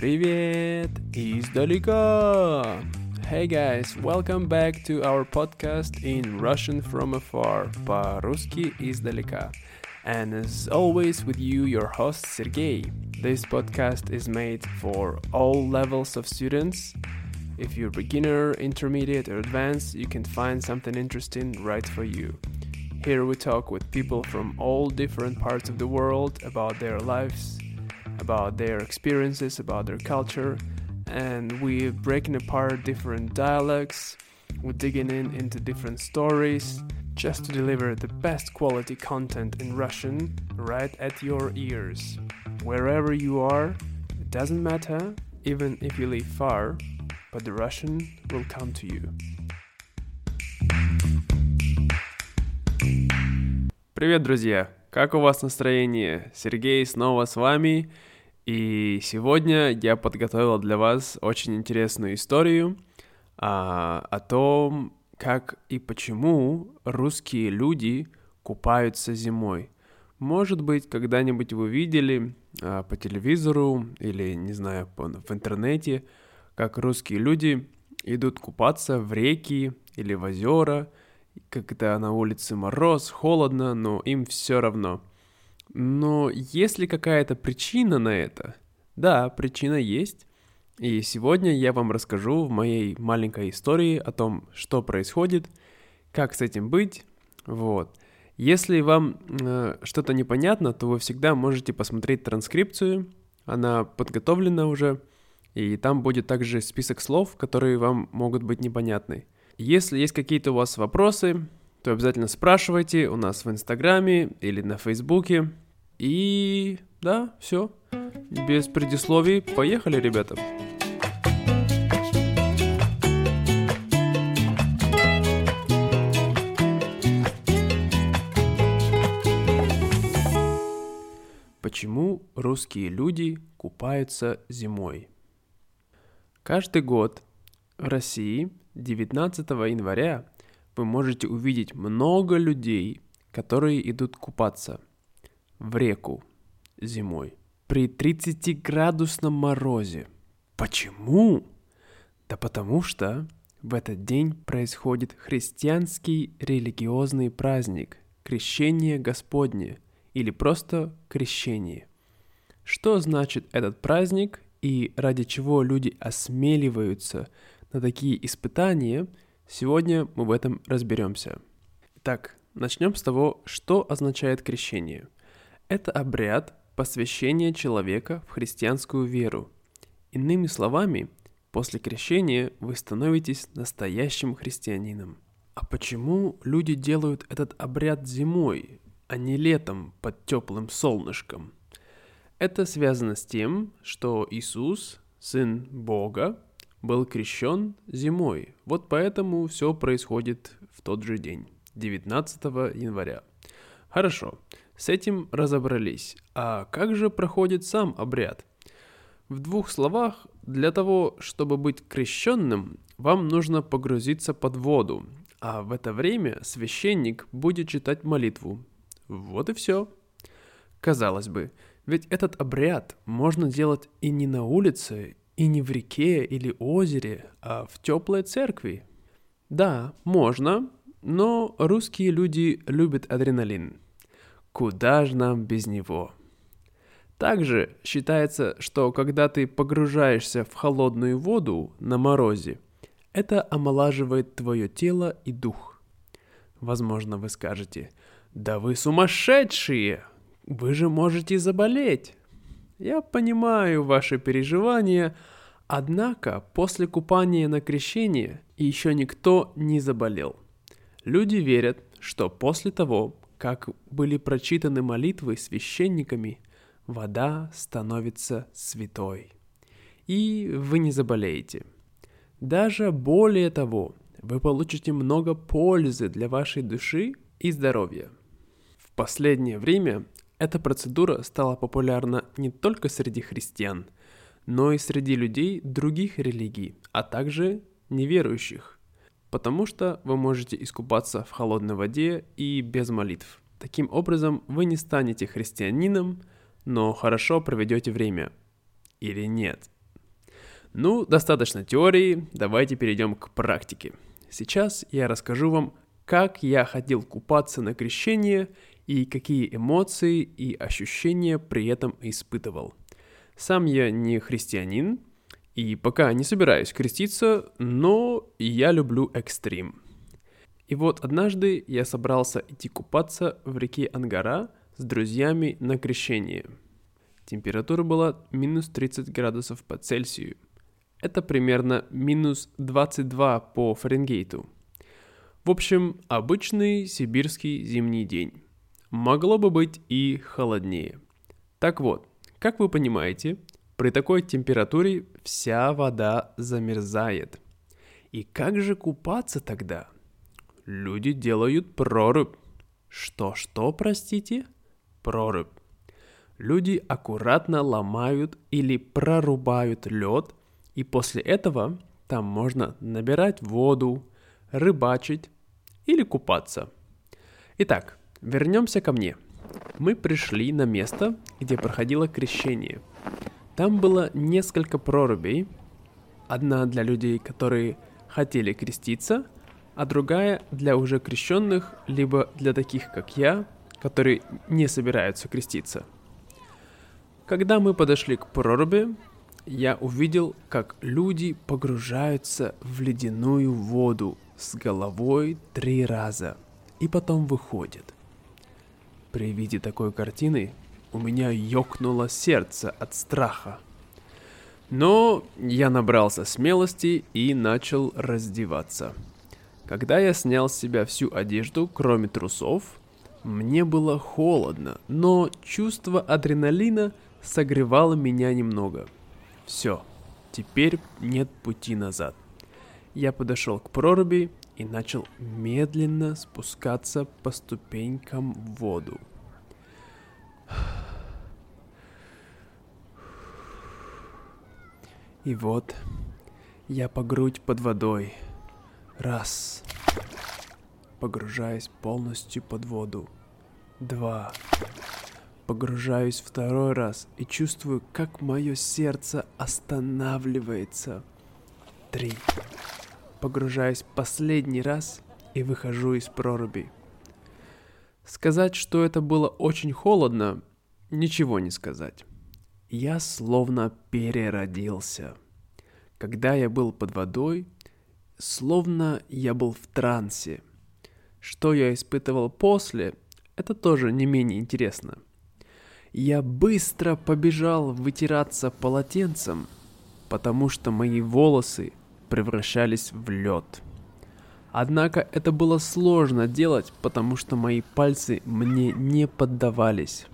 Привет издалека! Hey guys, welcome back to our podcast in Russian from afar, по-русски издалека. And as always, with you, your host Sergey. This podcast is made for all levels of students. If you're beginner, intermediate, or advanced, you can find something interesting right for you. Here we talk with people from all different parts of the world about their lives, about their experiences, about their culture, and we're breaking apart different dialects, we're digging in into different stories just to deliver the best quality content in Russian right at your ears. Wherever you are, it doesn't matter, even if you live far, but the Russian will come to you. Привет, друзья! Как у вас настроение? Сергей снова с вами, И сегодня я подготовил для вас очень интересную историю а, о том, как и почему русские люди купаются зимой. Может быть, когда-нибудь вы видели а, по телевизору или, не знаю, по, в интернете, как русские люди идут купаться в реки или в озера, когда на улице мороз, холодно, но им все равно – но есть ли какая-то причина на это? Да, причина есть. И сегодня я вам расскажу в моей маленькой истории о том, что происходит, как с этим быть. Вот. Если вам э, что-то непонятно, то вы всегда можете посмотреть транскрипцию. Она подготовлена уже, и там будет также список слов, которые вам могут быть непонятны. Если есть какие-то у вас вопросы, то обязательно спрашивайте у нас в Инстаграме или на Фейсбуке. И да, все. Без предисловий. Поехали, ребята. Почему русские люди купаются зимой? Каждый год в России 19 января вы можете увидеть много людей, которые идут купаться в реку зимой при 30-градусном морозе. Почему? Да потому что в этот день происходит христианский религиозный праздник – Крещение Господне или просто Крещение. Что значит этот праздник и ради чего люди осмеливаются на такие испытания, сегодня мы в этом разберемся. Так, начнем с того, что означает крещение. Это обряд посвящения человека в христианскую веру. Иными словами, после крещения вы становитесь настоящим христианином. А почему люди делают этот обряд зимой, а не летом под теплым солнышком? Это связано с тем, что Иисус, Сын Бога, был крещен зимой. Вот поэтому все происходит в тот же день, 19 января. Хорошо, с этим разобрались. А как же проходит сам обряд? В двух словах, для того, чтобы быть крещенным, вам нужно погрузиться под воду, а в это время священник будет читать молитву. Вот и все. Казалось бы, ведь этот обряд можно делать и не на улице, и не в реке или озере, а в теплой церкви. Да, можно, но русские люди любят адреналин. Куда же нам без него? Также считается, что когда ты погружаешься в холодную воду на морозе, это омолаживает твое тело и дух. Возможно, вы скажете, да вы сумасшедшие, вы же можете заболеть. Я понимаю ваши переживания, однако после купания на крещение еще никто не заболел. Люди верят, что после того, как были прочитаны молитвы священниками, вода становится святой. И вы не заболеете. Даже более того, вы получите много пользы для вашей души и здоровья. В последнее время эта процедура стала популярна не только среди христиан, но и среди людей других религий, а также неверующих потому что вы можете искупаться в холодной воде и без молитв. Таким образом, вы не станете христианином, но хорошо проведете время. Или нет? Ну, достаточно теории, давайте перейдем к практике. Сейчас я расскажу вам, как я ходил купаться на крещение и какие эмоции и ощущения при этом испытывал. Сам я не христианин, и пока не собираюсь креститься, но я люблю экстрим. И вот однажды я собрался идти купаться в реке Ангара с друзьями на крещение. Температура была минус 30 градусов по Цельсию. Это примерно минус 22 по Фаренгейту. В общем, обычный сибирский зимний день. Могло бы быть и холоднее. Так вот, как вы понимаете, при такой температуре вся вода замерзает. И как же купаться тогда? Люди делают прорубь. Что-что, простите? Прорубь. Люди аккуратно ломают или прорубают лед, и после этого там можно набирать воду, рыбачить или купаться. Итак, вернемся ко мне. Мы пришли на место, где проходило крещение – там было несколько прорубей. Одна для людей, которые хотели креститься, а другая для уже крещенных, либо для таких, как я, которые не собираются креститься. Когда мы подошли к проруби, я увидел, как люди погружаются в ледяную воду с головой три раза и потом выходят. При виде такой картины у меня ёкнуло сердце от страха. Но я набрался смелости и начал раздеваться. Когда я снял с себя всю одежду, кроме трусов, мне было холодно, но чувство адреналина согревало меня немного. Все, теперь нет пути назад. Я подошел к проруби и начал медленно спускаться по ступенькам в воду. И вот я по грудь под водой. Раз. Погружаюсь полностью под воду. Два. Погружаюсь второй раз и чувствую, как мое сердце останавливается. Три. Погружаюсь последний раз и выхожу из проруби. Сказать, что это было очень холодно, ничего не сказать. Я словно переродился. Когда я был под водой, словно я был в трансе. Что я испытывал после, это тоже не менее интересно. Я быстро побежал вытираться полотенцем, потому что мои волосы превращались в лед. Однако это было сложно делать, потому что мои пальцы мне не поддавались.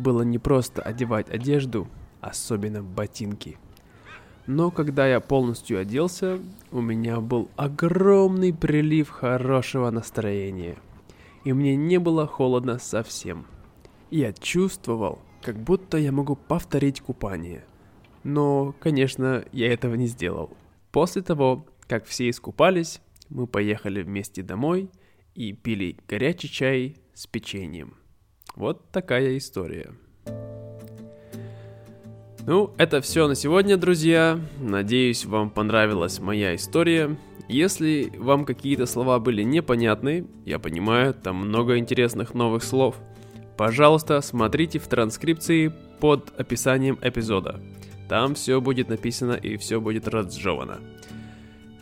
Было непросто одевать одежду, особенно ботинки. Но когда я полностью оделся, у меня был огромный прилив хорошего настроения. И мне не было холодно совсем. Я чувствовал, как будто я могу повторить купание. Но, конечно, я этого не сделал. После того, как все искупались, мы поехали вместе домой и пили горячий чай с печеньем. Вот такая история. Ну, это все на сегодня, друзья. Надеюсь, вам понравилась моя история. Если вам какие-то слова были непонятны, я понимаю, там много интересных новых слов, пожалуйста, смотрите в транскрипции под описанием эпизода. Там все будет написано и все будет разжевано.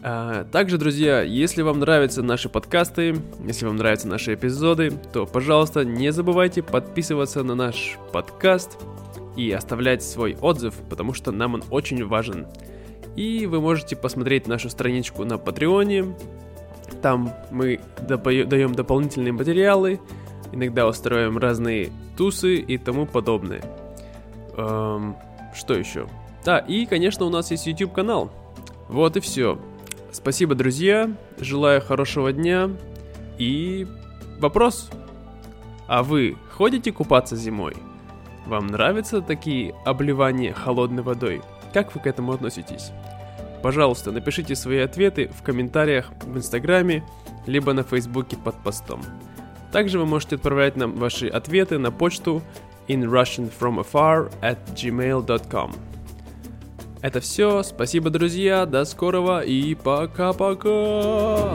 А, также, друзья, если вам нравятся наши подкасты, если вам нравятся наши эпизоды, то, пожалуйста, не забывайте подписываться на наш подкаст и оставлять свой отзыв, потому что нам он очень важен. И вы можете посмотреть нашу страничку на Патреоне. Там мы даем дополнительные материалы, иногда устраиваем разные тусы и тому подобное. Эм, что еще? Да, и, конечно, у нас есть YouTube канал. Вот и все. Спасибо, друзья. Желаю хорошего дня. И вопрос. А вы ходите купаться зимой? Вам нравятся такие обливания холодной водой? Как вы к этому относитесь? Пожалуйста, напишите свои ответы в комментариях в Инстаграме, либо на Фейсбуке под постом. Также вы можете отправлять нам ваши ответы на почту in russian from afar at gmail.com. Это все. Спасибо, друзья. До скорого и пока-пока.